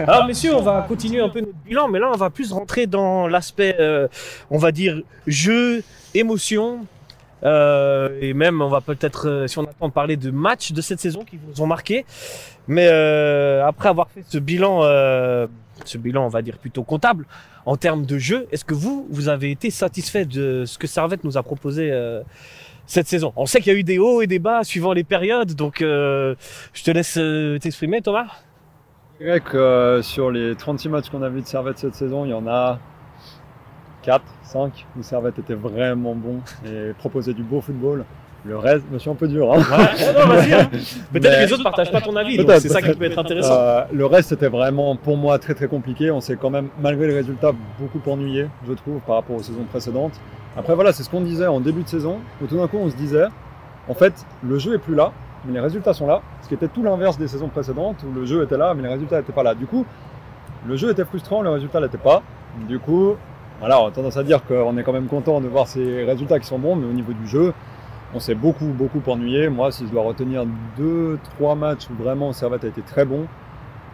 Alors messieurs, on va continuer un peu notre bilan, mais là on va plus rentrer dans l'aspect, euh, on va dire, jeu, émotion, euh, et même on va peut-être, euh, si on attend, parler de matchs de cette saison qui vous ont marqué. Mais euh, après avoir fait ce bilan, euh, ce bilan on va dire plutôt comptable, en termes de jeu, est-ce que vous, vous avez été satisfait de ce que Servette nous a proposé cette saison? On sait qu'il y a eu des hauts et des bas suivant les périodes, donc euh, je te laisse euh, t'exprimer Thomas. Je dirais que euh, sur les 36 matchs qu'on a vus de Servette cette saison, il y en a 4, 5 où Servette était vraiment bon et proposait du beau football. Le reste, je me suis un peu dur. Hein. Ouais, non, vas-y, hein. Peut-être que les autres partagent pas ton avis, donc c'est ça qui peut être intéressant. Euh, le reste était vraiment pour moi très très compliqué. On s'est quand même, malgré les résultats, beaucoup ennuyé, je trouve, par rapport aux saisons précédentes. Après voilà, c'est ce qu'on disait en début de saison, où tout d'un coup on se disait, en fait, le jeu est plus là, mais les résultats sont là, ce qui était tout l'inverse des saisons précédentes, où le jeu était là, mais les résultats n'étaient pas là. Du coup, le jeu était frustrant, le résultat l'était pas. Du coup, voilà, on a tendance à dire qu'on est quand même content de voir ces résultats qui sont bons, mais au niveau du jeu, on s'est beaucoup, beaucoup ennuyé. Moi, si je dois retenir deux, trois matchs où vraiment Servette a été très bon,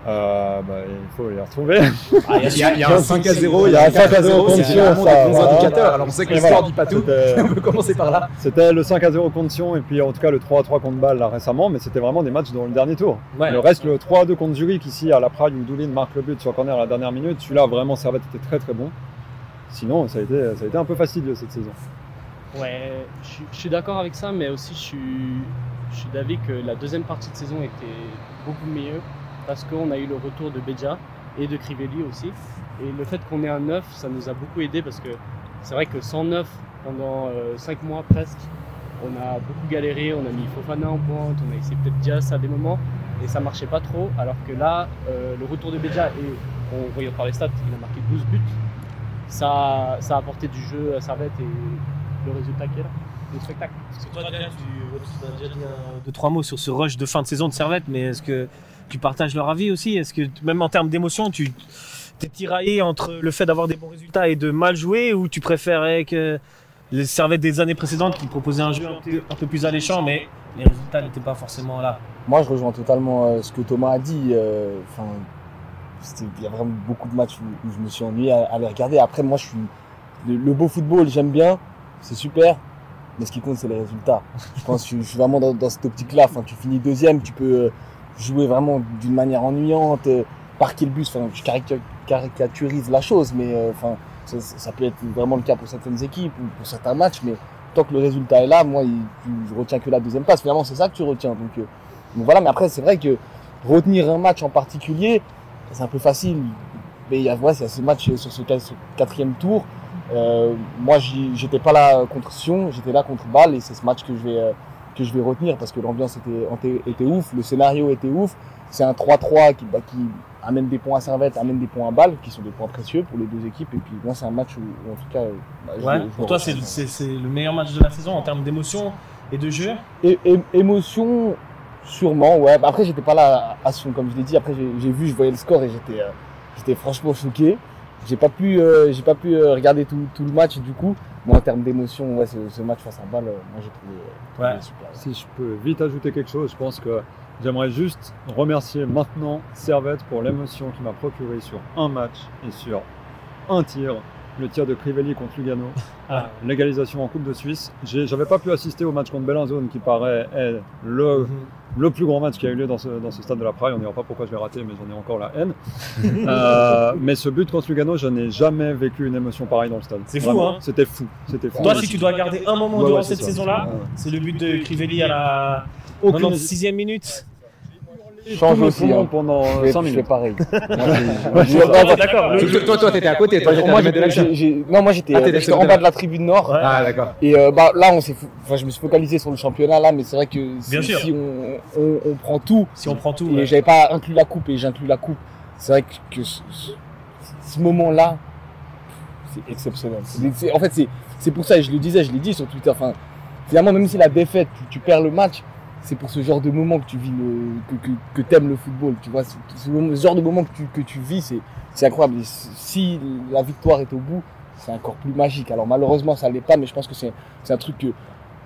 euh, bah, il faut les retrouver. Ah, Il y a, il y a un 5 à 0, Il y a un 5 à 0 c'est contre Sion, vraiment ça, des bons voilà. indicateurs. Alors on sait que l'histoire voilà. dit pas tout. C'était- On peut commencer par là. C'était le 5 à 0 contre Sion et puis en tout cas le 3 à 3 contre Bâle là récemment, mais c'était vraiment des matchs dans le dernier tour. Ouais. Le reste, le 3 à 2 contre Zurich ici à la Prague où Doulin marque le but sur corner à la dernière minute, celui-là vraiment Servette était très très bon. Sinon, ça a été, ça a été un peu fastidieux cette saison. Ouais, je, suis- je suis d'accord avec ça, mais aussi je suis, je suis d'avis que la deuxième partie de saison était beaucoup mieux parce qu'on a eu le retour de Beja et de Crivelli aussi. Et le fait qu'on ait un 9, ça nous a beaucoup aidé parce que c'est vrai que sans 9, pendant 5 mois presque, on a beaucoup galéré, on a mis Fofana en pointe, on a essayé peut-être Diaz à des moments et ça marchait pas trop. Alors que là, euh, le retour de Beja et on regarde par les stats, il a marqué 12 buts. Ça, ça a apporté du jeu à Servette et le résultat qui est là, le spectacle. Parce que toi, tu as déjà dit un- deux, trois mots sur ce rush de fin de saison de Servette, mais est-ce que tu partages leur avis aussi Est-ce que, même en termes d'émotion, tu es tiraillé entre le fait d'avoir des bons résultats et de mal jouer, ou tu préférais que les Servettes des années précédentes qui proposaient un jeu un peu, plus alléchant, mais les résultats n'étaient pas forcément là? Moi, je rejoins totalement euh, ce que Thomas a dit. euh, Enfin, il y a vraiment beaucoup de matchs où, je me suis ennuyé à, les regarder. Après, moi, je suis le, beau football, j'aime bien, c'est super. Mais ce qui compte, c'est les résultats. Je pense que je, suis vraiment dans, cette optique-là. Tu finis deuxième, tu peux euh, jouer vraiment d'une manière ennuyante, euh, parquer le bus. Enfin, je carica- caricaturise la chose, mais euh, enfin, ça, ça peut être vraiment le cas pour certaines équipes ou pour certains matchs. Mais tant que le résultat est là, moi, il, je retiens que la deuxième place. Finalement, c'est ça que tu retiens. Donc, euh, donc voilà, mais après, c'est vrai que retenir un match en particulier, c'est un peu facile. Mais il y a, ouais, a ce match sur ce, quat- ce quatrième tour. Euh, moi, j'étais pas là contre Sion, j'étais là contre Bâle et c'est ce match que je vais, euh, que je vais retenir parce que l'ambiance était, était, était ouf, le scénario était ouf. C'est un 3-3 qui, bah, qui amène des points à Servette, amène des points à Bâle, qui sont des points précieux pour les deux équipes. Et puis, moi, c'est un match où, où, en tout cas, bah, je Ouais. je Pour toi, c'est c'est- c'est le meilleur match de la saison en termes d'émotion et de jeu? É- é- émotion, sûrement, ouais. Bah, Après, j'étais pas là à Sion, comme je l'ai dit. Après, j'ai j'ai vu, je voyais le score et j'étais euh, j'étais franchement choqué. J'ai pas pu, euh, j'ai pas pu euh, regarder tout, tout le match du coup. Moi, en termes d'émotion, ouais, ce, ce match face à Bâle, euh, moi, j'ai trouvé, euh, Ouais. super. Si je peux vite ajouter quelque chose, je pense que j'aimerais juste remercier maintenant Servette pour l'émotion qu'il m'a procuré sur un match et sur un tir, le tir de Crivelli contre Lugano, Ah. l'égalisation en Coupe de Suisse. J'avais pas pu assister au match contre Bellinzone qui paraît être le, Mhm. le plus grand match qui a eu lieu dans ce, dans ce stade de la Praille. On ne dira pas pourquoi je l'ai raté, mais j'en ai encore la haine. Euh, mais ce but contre Lugano, je n'ai jamais vécu une émotion pareille dans le stade. C'est fou, hein C'était fou. C'était fou. Toi, si tu dois garder un moment Ouais, durant ouais, cette saison-là, c'est le but de Crivelli à la Aucune 96e minute. Change aussi, hein. pendant Je fais, 5 je fais minutes. pareil. Toi, toi, t'étais à côté, toi, moi, non, moi, j'étais Ah, euh, en bas de la tribune nord. Ouais. Ah, d'accord. Et euh, bah, là, on s'est, enfin, je me suis focalisé sur le championnat là, mais c'est vrai que si, Bien sûr. si on, on, on prend tout, Si on prend tout. et ouais. j'avais pas inclus la coupe et j'inclus la coupe, c'est vrai que, que ce, moment-là, c'est exceptionnel. En fait, c'est, c'est pour ça, et je le disais, je l'ai dit sur Twitter, enfin, finalement, même si la défaite, tu, tu perds le match, c'est pour ce genre de moment que tu vis le, que, que, que t'aimes le football, tu vois, ce, ce moment- ce genre de moment que tu, que tu vis, c'est, c'est incroyable. Et si la victoire est au bout, c'est encore plus magique. Alors malheureusement, ça l'est pas, mais je pense que c'est, c'est un truc que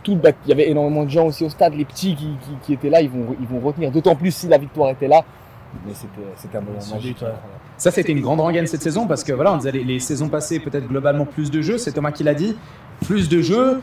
tout le bac- il y avait énormément de gens aussi au stade, les petits qui, qui, qui étaient là, ils vont, ils vont retenir. D'autant plus si la victoire était là, Mais c'était c'était un moment magique. ouais. Ça, c'était une grande rengaine cette saison parce que voilà, on disait les, les saisons passées, peut-être globalement plus de jeux. C'est Thomas qui l'a dit. Plus de jeux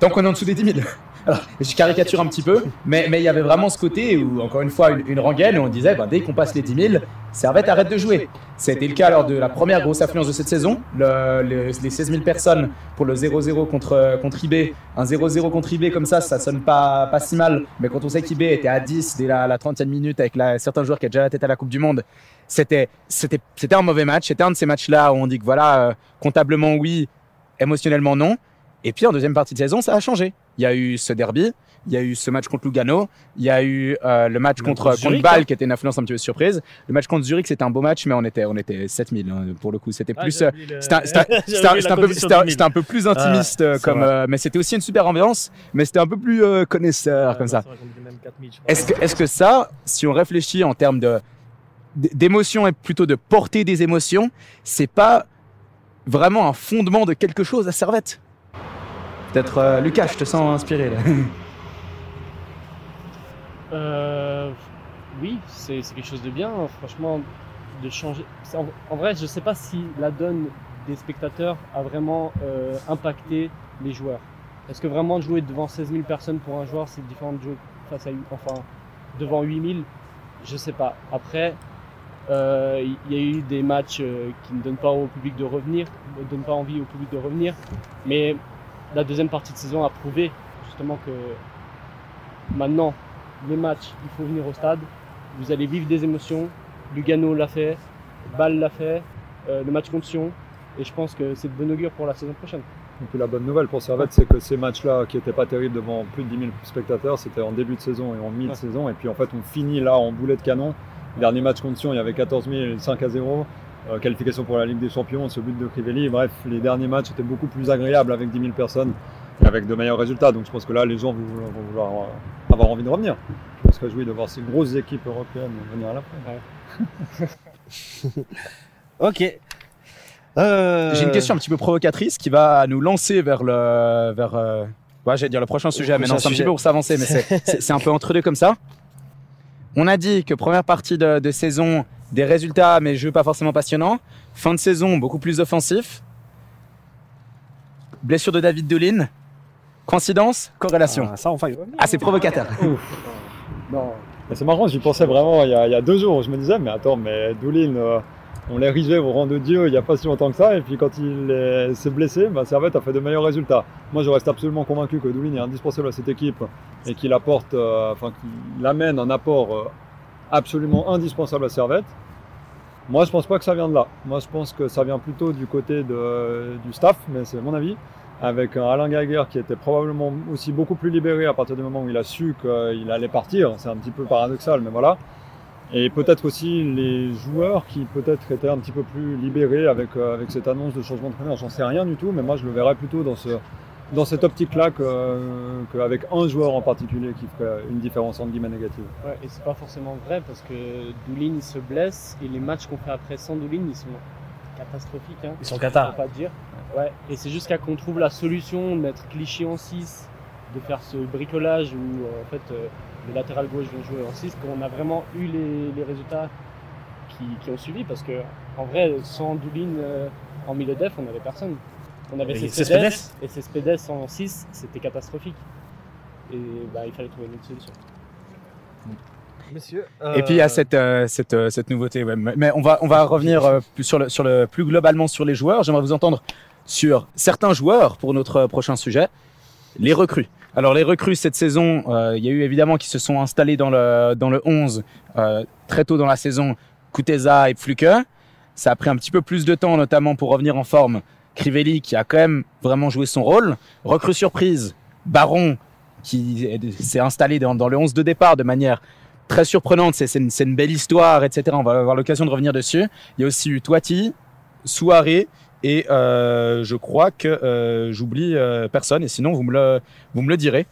tant qu'on est en dessous des 10 000. Alors, je caricature un petit peu, mais il y avait vraiment ce côté où, encore une fois, une, une rengaine où on disait bah, dès qu'on passe les 10 000, Servette arrête de jouer. C'était le cas lors de la première grosse affluence de cette saison. Le- le- les 16 000 personnes pour le 0-0 contre, contre IB. Un 0-0 contre IB comme ça, ça sonne pas, pas si mal. Mais quand on sait qu'IB était à 10 dès la, la 30e minute avec certains joueurs qui ont déjà la tête à la Coupe du Monde, c'était un mauvais match. C'était un de ces matchs-là où on dit que voilà, euh, comptablement oui, émotionnellement non. Et puis en deuxième partie de saison, ça a changé. Il y a eu ce derby, il y a eu ce match contre Lugano, il y a eu euh, le match contre, contre Bâle hein. qui était une influence un petit peu surprise. Le match contre Zurich, c'était un beau match, mais on était, on était 7000 hein, pour le coup. C'était Ah, plus. euh, le- c'était un- peu- plus intimiste, euh, comme, euh, mais c'était aussi une super ambiance, mais c'était un peu plus connaisseur Ah, comme non, ça. c'est vrai qu'on était même 4000, je crois. Est-ce que, est-ce que ça, si on réfléchit en termes d'émotion et plutôt de porter des émotions, c'est pas vraiment un fondement de quelque chose à Servette? Peut-être euh, Lucas, je te sens inspiré là. Euh, oui, c'est quelque chose de bien, hein, franchement, de changer. En, vrai, je sais pas si la donne des spectateurs a vraiment euh, impacté les joueurs. Est-ce que vraiment jouer devant 16 000 personnes pour un joueur, c'est différent de jouer face à, enfin, devant 8 000 Je sais pas. Après, il y a eu des matchs qui ne donnent pas au public de revenir, ne donnent pas envie au public de revenir, mais la deuxième partie de saison a prouvé justement que maintenant, les matchs, il faut venir au stade. Vous allez vivre des émotions. Lugano l'a fait, Bâle l'a fait, euh, le match contre Sion. Et je pense que c'est de bon augure pour la saison prochaine. Et puis la bonne nouvelle pour Servette, c'est que ces matchs-là, qui n'étaient pas terribles devant plus de 10 000 spectateurs, c'était en début de saison et en mi-saison. Et puis en fait, on finit là en boulet de canon. Dernier match contre Sion, il y avait 14 000, 5 à 0. Euh, qualification pour la Ligue des Champions, ce but de Crivelli. Bref, les derniers matchs étaient beaucoup plus agréables avec 10 000 personnes et avec de meilleurs résultats. Donc je pense que là, les gens vont vouloir, vont vouloir, euh, avoir envie de revenir. Je serais réjoui de voir ces grosses équipes européennes venir à la fin. Ok. Euh, J'ai une question un petit peu provocatrice qui va nous lancer vers le. Vers, euh, ouais, j'allais dire le prochain sujet, mais non, c'est un petit peu pour s'avancer, mais c'est- un peu entre deux comme ça. On a dit que première partie de, de saison, des résultats, mais jeux pas forcément passionnants. Fin de saison, beaucoup plus offensif. Blessure de David Doulin. Coïncidence Corrélation Ah, ça, enfin. Ah, c'est provocateur. Non, Mais C'est marrant, j'y pensais vraiment il y, a, il y a deux jours. Je me disais, mais attends, mais Doulin, euh, on l'érigeait au rang de Dieu il n'y a pas si longtemps que ça. Et puis quand il est- s'est blessé, bah, Servette a fait de meilleurs résultats. Moi, je reste absolument convaincu que Doulin est indispensable à cette équipe et qu'il apporte, euh, enfin, qu'il amène un apport euh, absolument indispensable à Servette. Moi, je pense pas que ça vient de là. Moi, je pense que ça vient plutôt du côté du staff, mais c'est mon avis avec Alain Gaguer qui était probablement aussi beaucoup plus libéré à partir du moment où il a su qu'il allait partir. C'est un petit peu paradoxal, mais voilà. Et peut-être aussi les joueurs qui peut-être étaient un petit peu plus libérés avec, euh, avec cette annonce de changement de traîneur. J'en sais rien du tout, mais moi je le verrais plutôt dans, ce, dans cette optique-là que- qu'avec un joueur en particulier qui ferait une différence entre guillemets négative. Ouais, et c'est pas forcément vrai parce que Doulin il se blesse et les matchs qu'on fait après sans Doulin ils sont catastrophiques. Hein. Ils sont On Qatar. peut pas dire. Ouais. Et c'est jusqu'à qu'on trouve la solution de mettre Clichy en 6, de faire ce bricolage où euh, en fait euh, les latéral gauche vont jouer en 6, qu'on a vraiment eu les, les résultats qui, qui ont suivi parce que en vrai sans Doulin euh, en milieu def on n'avait personne. On avait Et Cespedes et Cespedes en 6 c'était catastrophique. Et bah, il fallait trouver une autre solution. Messieurs. Et puis il y a cette, euh, cette, euh, cette nouveauté. ouais. Mais on va, on va revenir euh, plus sur le, sur le, plus globalement sur les joueurs. J'aimerais vous entendre sur certains joueurs pour notre euh, prochain sujet, les recrues. Alors les recrues cette saison, euh, il y a eu évidemment qui se sont installés dans le, dans le 11 euh, très tôt dans la saison, Kuteza et Fluke. Ça a pris un petit peu plus de temps notamment pour revenir en forme. Crivelli qui a quand même vraiment joué son rôle. Recrue surprise, Baron qui est- s'est installé dans, dans le 11 de départ de manière très surprenante. C'est une, belle histoire, etc. On va avoir l'occasion de revenir dessus. Il y a aussi eu Toiti, Souaré et euh, je crois que euh, j'oublie euh, personne. Et sinon, vous me le, vous me le direz.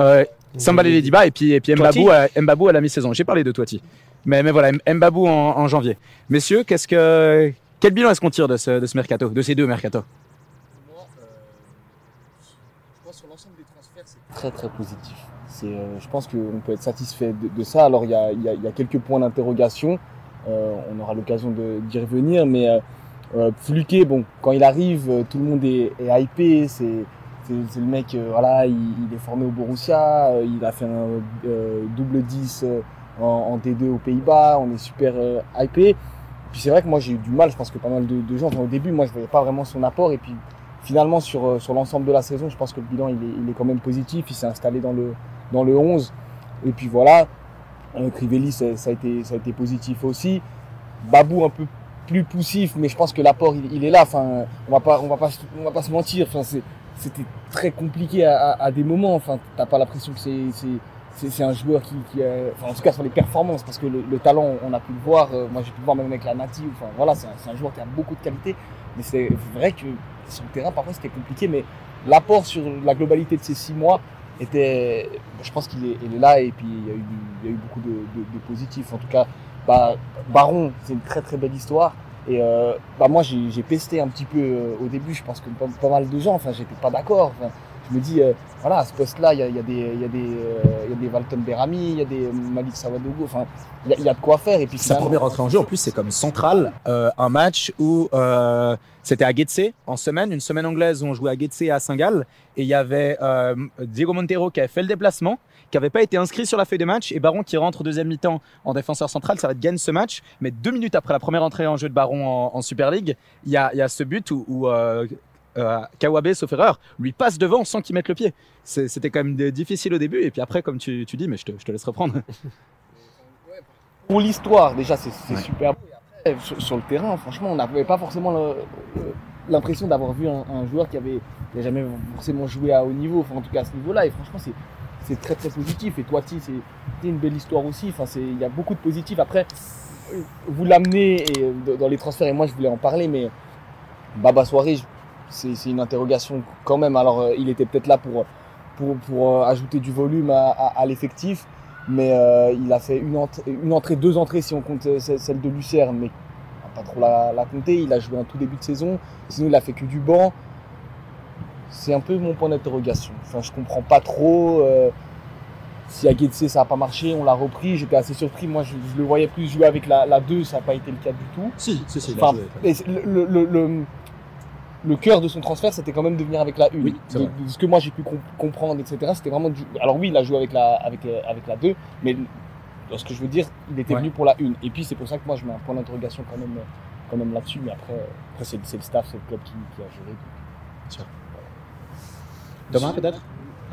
Euh, Sambale Lediba et puis, et puis Toiti. Mbabou, à, Mbabou à la mi-saison. J'ai parlé de Toiti. Mais, mais voilà, Mbabou en, en janvier. Messieurs, qu'est-ce que, quel bilan est-ce qu'on tire de ce, de ce mercato, de ces deux mercato? Moi, euh, je crois sur l'ensemble des transferts, c'est très très positif. c'est, euh, je pense qu'on peut être satisfait de, de ça. Alors il y a, il y a- il y a quelques points d'interrogation. Euh, on aura l'occasion de- d'y revenir, mais euh, euh, Fluquet, bon, quand il arrive, euh, tout le monde est, est hypé. C'est, le mec, euh, voilà, il, il est formé au Borussia, euh, il a fait un euh, double 10 euh, en, en D2 aux Pays-Bas. On est super euh, hypé. Puis c'est vrai que moi j'ai eu du mal. Je pense que pas mal de, gens, enfin, au début, moi je voyais pas vraiment son apport. Et puis finalement sur, euh, sur l'ensemble de la saison, je pense que le bilan il est, il est quand même positif. Il s'est installé dans le, dans le 11. Et puis voilà, euh, Crivelli, ça, ça a été, ça a été positif aussi. Babou un peu plus poussif, mais je pense que l'apport il, est là. Enfin, on va pas, on va pas, on va pas se mentir. Enfin, c'était très compliqué à, à, à des moments. Enfin, t'as pas l'impression que c'est, c'est, un joueur qui, qui a- enfin, en tout cas sur les performances, parce que le, le talent, on a pu le voir. Euh, moi, j'ai pu le voir même avec la Nati. Enfin, voilà, c'est un, un joueur qui a beaucoup de qualité. Mais c'est vrai que sur le terrain, parfois, c'était compliqué. Mais l'apport sur la globalité de ces six mois était, je pense qu'il est, est là. Et puis, il y a eu, il y a eu beaucoup de, de, de positifs. En tout cas, bah, Baron, c'est une très très belle histoire. Et euh, bah moi j'ai j'ai pesté un petit peu euh, au début, je pense que pas, pas mal de gens, enfin j'étais pas d'accord. Enfin, je me dis, euh, voilà, à ce poste-là, il y a, y, a des- y, a des, euh, il y a des Walton Berami, il y a des Malik Sawadogo, enfin il y, a- il y a de quoi faire. Et puis Sa première entrée en jeu, en plus, c'est comme central. euh, un match où euh, c'était à Getse en semaine, une semaine anglaise où on jouait à Getse et à Saint-Gall. Et il y avait euh, Diego Montero qui avait fait le déplacement, qui n'avait pas été inscrit sur la feuille de match. Et Baron qui rentre deuxième mi-temps en défenseur central, ça va être gagne ce match. Mais deux minutes après la première entrée en jeu de Baron en, en Super League, il y a, y a ce but où, où euh, Kawabe, sauf erreur, lui passe devant sans qu'il mette le pied. C'était quand même difficile au début. Et puis après, comme tu, tu dis, mais je te, je te laisse reprendre. pour l'histoire, déjà, c'est Ouais. super beau. Et après, sur, sur le terrain, franchement, on n'avait pas forcément l'impression d'avoir vu un, un joueur qui avait, qui jamais forcément joué à haut niveau, enfin, en tout cas à ce niveau-là. Et franchement, c'est c'est très très positif. Et Toiti, c'est c'est une belle histoire aussi. Enfin, c'est- il y a beaucoup de positifs. Après, vous l'amenez dans- dans les transferts, et moi je voulais en parler, mais Baba Soirée, je- c'est une interrogation quand même. Alors, euh, il était peut-être là pour, pour, pour euh, ajouter du volume à, à- à l'effectif. Mais euh, il a fait une, entrée, une entrée, deux entrées si on compte celle de Lucerne, mais on va pas trop la, la compter. Il a joué un tout début de saison, sinon il a fait que du banc. C'est un peu mon point d'interrogation. Enfin, je comprends pas trop. euh, si à Getse ça a pas marché, on l'a repris. J'étais assez surpris. Moi, je, je le voyais plus jouer avec la, la 2, ça n'a pas été le cas du tout. Si, si, si. Enfin, le, le- cœur de son transfert, c'était quand même de venir avec la 1. Oui, c'est de, vrai. de ce que moi j'ai pu com- comprendre, etc. C'était vraiment du... Alors oui, il a joué avec la, avec, euh, avec la 2, mais ce que je veux dire, il était Ouais. venu pour la 1. Et puis c'est pour ça que moi je mets un point d'interrogation quand même, euh, quand même là-dessus. Mais après, euh, après c'est c'est le staff, c'est le club qui, qui a géré. Thomas, peut-être?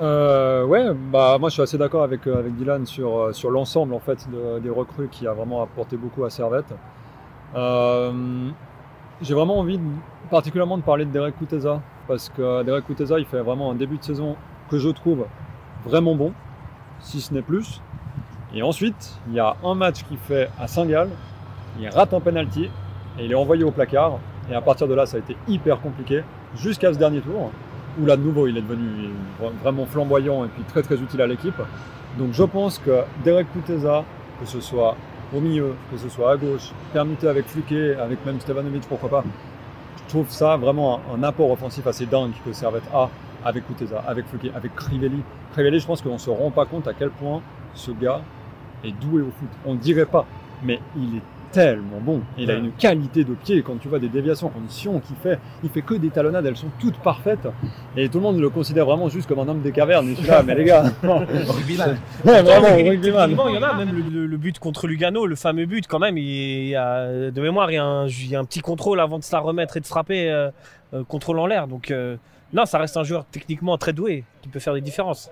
Euh, ouais, bah moi je suis assez d'accord avec, avec Dylan sur, sur l'ensemble en fait de- des recrues qui a vraiment apporté beaucoup à Servette. Euh, J'ai vraiment envie de- particulièrement de parler de Derek Kuteza parce que Derek Kuteza il fait vraiment un début de saison que je trouve vraiment bon, si ce n'est plus. Et ensuite il y a un match qu'il fait à Saint-Gall, il rate un penalty et il est envoyé au placard. Et à partir de là ça a été hyper compliqué jusqu'à ce dernier tour où là de nouveau il est devenu vra- vraiment flamboyant et puis très très utile à l'équipe. Donc je pense que Derek Kuteza, que ce soit au milieu, que ce soit à gauche, permuté avec Fluquet, avec même Stevanovic, pourquoi pas, trouve ça vraiment un, apport offensif assez dingue que Servette a avec Kuteza, avec Fluquet, avec Crivelli. Crivelli, je pense qu'on se rend pas compte à quel point ce gars est doué au foot. On ne dirait pas, mais il est tellement bon. Il a une qualité de pied. Quand tu vois des déviations, conditions qu'il fait, il fait que des talonnades, elles sont toutes parfaites. Et tout le monde le considère vraiment juste comme un homme des cavernes. Et là, mais les gars, Rugbyman. ouais, vraiment, Techniquement, rugbyman. il y en a même le, le- le but contre Lugano, le fameux but quand même. Il y a, de mémoire, il y, a un, il y a un petit contrôle avant de se la remettre et de frapper, euh, euh, contrôle en l'air. Donc euh, non, ça reste un joueur techniquement très doué qui peut faire des différences.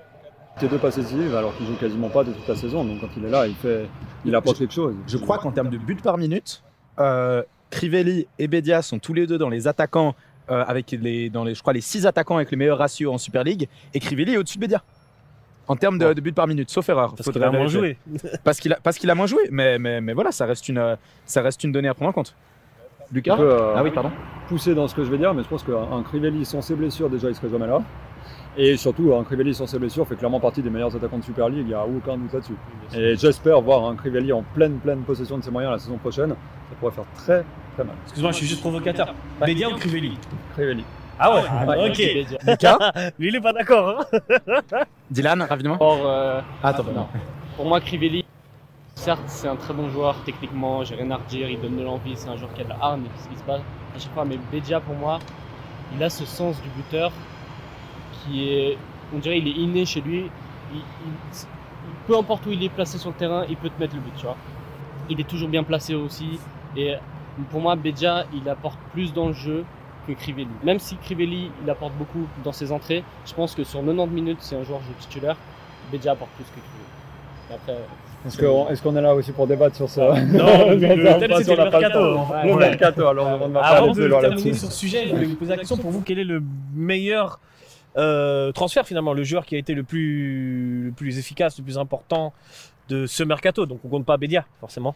C'est deux passes décisives alors qu'il joue quasiment pas de toute la saison. Donc quand il est là, il fait, il apporte quelque chose. Je crois qu'en termes de buts par minute, euh, Crivelli et Bedia sont tous les deux dans les attaquants, euh, avec les, dans les, je crois, les six attaquants avec les meilleurs ratios en Super League. Et Crivelli est au-dessus de Bedia. En termes de, de buts par minute, sauf erreur. Parce Faudrait qu'il a moins joué. Parce qu'il a, parce qu'il a moins joué. Mais, mais, mais voilà, ça reste, une, ça reste une donnée à prendre en compte. Lucas peut, euh, Ah oui, pardon. pousser dans ce que je vais dire, mais je pense qu'un un Crivelli sans ses blessures, déjà, il serait jamais là. Et surtout, un Crivelli sans ses blessures fait clairement partie des meilleurs attaquants de Super League, il n'y a aucun doute là-dessus. Et j'espère voir un Crivelli en pleine, pleine possession de ses moyens la saison prochaine. Ça pourrait faire très, très mal. Excuse-moi, je suis juste provocateur. Bédia ou Crivelli Crivelli. Ah ouais, Ouais, ok. Lucas Lui, il est pas d'accord. Hein Dylan, rapidement Or, euh, Attends, non. Pour moi, Crivelli, certes, c'est un très bon joueur techniquement, j'ai rien à redire, il donne de l'envie, c'est un joueur qui a de la hargne, ce qui se passe à chaque fois. Mais Bedia, pour moi, il a ce sens du buteur qui est, on dirait, il est inné chez lui. Il, il- peu importe où il est placé sur le terrain, il peut te mettre le but, tu vois. Il est toujours bien placé aussi. Et pour moi, Bedia, il apporte plus dans le jeu que Crivelli. Même si Crivelli, il apporte beaucoup dans ses entrées, je pense que sur 90 minutes, c'est un joueur jeu titulaire. Bedia apporte plus que Crivelli. Après, Est-ce qu'on est, là aussi pour débattre sur ça Non, le Pas thème, sur la mercato. Le mercato, alors on va de loin terminer sur ce sujet, je voulais vous poser la question pour vous, quel est le meilleur euh, transfert finalement, le joueur qui a été le plus, le plus efficace, le plus important de ce mercato Donc on compte pas Bédia, forcément.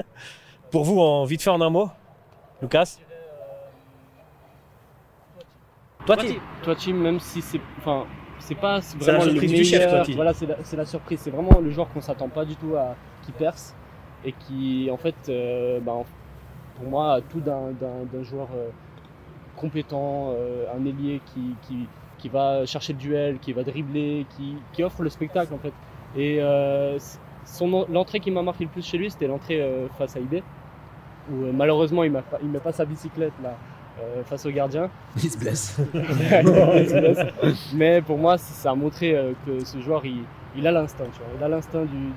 pour vous, en vite fait en un mot, Lucas Toi, Toiti, Toiti, même si c'est, enfin, c'est pas la vraiment le surprise du chef, Toiti. Voilà, c'est la, la surprise. C'est vraiment le joueur qu'on s'attend pas du tout à qui perce et qui, en fait, euh, bah, pour moi, a tout d'un, joueur euh, compétent, euh, un ailier qui, qui, qui va chercher le duel, qui va dribbler, qui, qui offre le spectacle en fait. Et euh, son, l'entrée qui m'a marqué le plus chez lui, c'était l'entrée euh, face à IB, où euh, malheureusement il il met pas sa bicyclette là euh, face au gardien. Il se blesse. Mais pour moi, ça a montré euh, que ce joueur, il, il a l'instinct. Il a l'instinct du,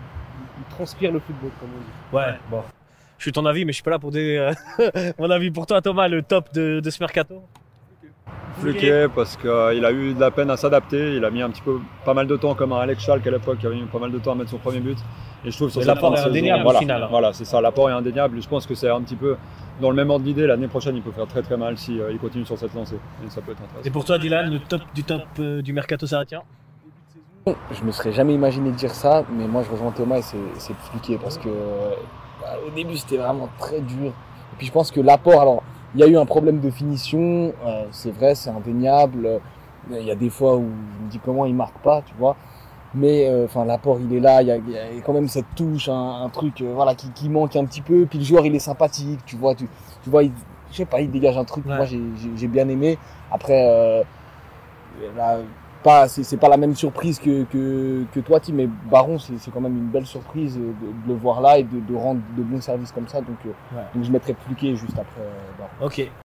il transpire le football, comme on dit. Ouais, bon. Je suis ton avis, mais je suis pas là pour des. mon avis pour toi, Thomas, le top de, de ce mercato Fluquet parce qu'il a eu de la peine à s'adapter. Il a mis un petit peu pas mal de temps, comme un Alex Schalke à l'époque, qui avait mis pas mal de temps à mettre son premier but. Et je trouve cette l'apport de est indéniable au voilà, final, hein. Voilà, c'est ça. L'apport est indéniable. Je pense que c'est un petit peu dans le même ordre d'idée. L'année prochaine, il peut faire très très mal si euh, il continue sur cette lancée. Et ça peut être Et intéressant. pour toi, Dylan, le top du top euh, du mercato sarratien Je me serais jamais imaginé dire ça, mais moi je rejoins Thomas et c'est c'est Fluquet parce que euh, bah, au début c'était vraiment très dur. Et puis je pense que l'apport, alors il y a eu un problème de finition, euh, c'est vrai, c'est indéniable. Il y a des fois où je me dis comment il marque pas, tu vois. Mais euh, enfin l'apport il est là, il y a, il y a quand même cette touche, un, un truc euh, voilà qui, qui manque un petit peu. Puis le joueur il est sympathique, tu vois, tu, tu vois, il, je sais pas, il dégage un truc. Ouais. Moi j'ai bien aimé. Après. Là, pas, c'est, c'est pas la même surprise que, que, que toi, Tim, mais Baron, c'est, c'est quand même une belle surprise de, de le voir là et de, de rendre de bons services comme ça. Donc, euh, Ouais. donc je mettrais Pluquet juste après euh, Baron. Ok.